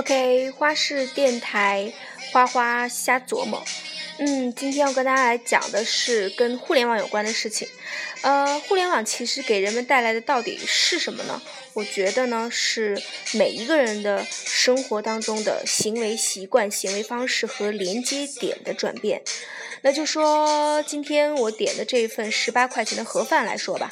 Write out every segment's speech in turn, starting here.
OK，花式电台，花花瞎琢磨。嗯，今天要跟大家来讲的是跟互联网有关的事情。呃，互联网其实给人们带来的到底是什么呢？我觉得呢，是每一个人的生活当中的行为习惯、行为方式和连接点的转变。那就说今天我点的这一份十八块钱的盒饭来说吧。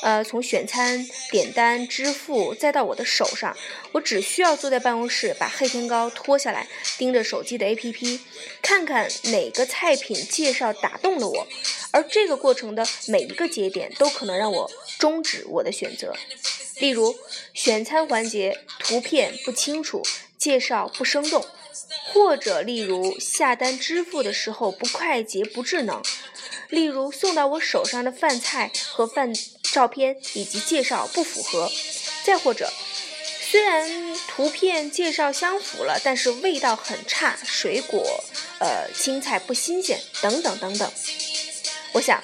呃，从选餐、点单、支付，再到我的手上，我只需要坐在办公室，把黑天高脱下来，盯着手机的 APP，看看哪个菜品介绍打动了我，而这个过程的每一个节点都可能让我终止我的选择。例如，选餐环节图片不清楚，介绍不生动，或者例如下单支付的时候不快捷不智能，例如送到我手上的饭菜和饭。照片以及介绍不符合，再或者，虽然图片介绍相符了，但是味道很差，水果、呃青菜不新鲜，等等等等。我想，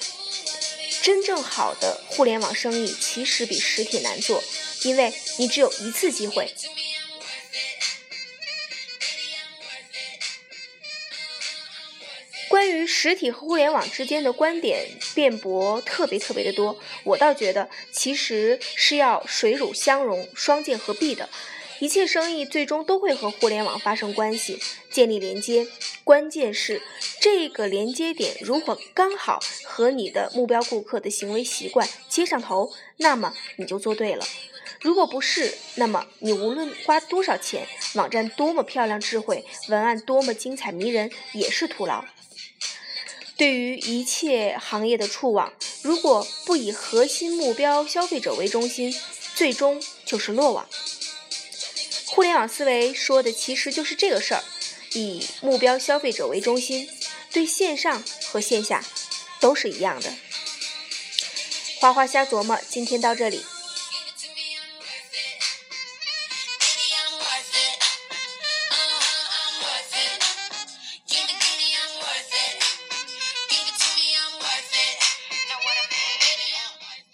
真正好的互联网生意其实比实体难做，因为你只有一次机会。关于实体和互联网之间的观点辩驳特别特别的多，我倒觉得其实是要水乳相融、双剑合璧的。一切生意最终都会和互联网发生关系，建立连接。关键是这个连接点如果刚好和你的目标顾客的行为习惯接上头，那么你就做对了。如果不是，那么你无论花多少钱，网站多么漂亮、智慧，文案多么精彩迷人，也是徒劳。对于一切行业的触网，如果不以核心目标消费者为中心，最终就是落网。互联网思维说的其实就是这个事儿，以目标消费者为中心，对线上和线下都是一样的。花花瞎琢磨，今天到这里。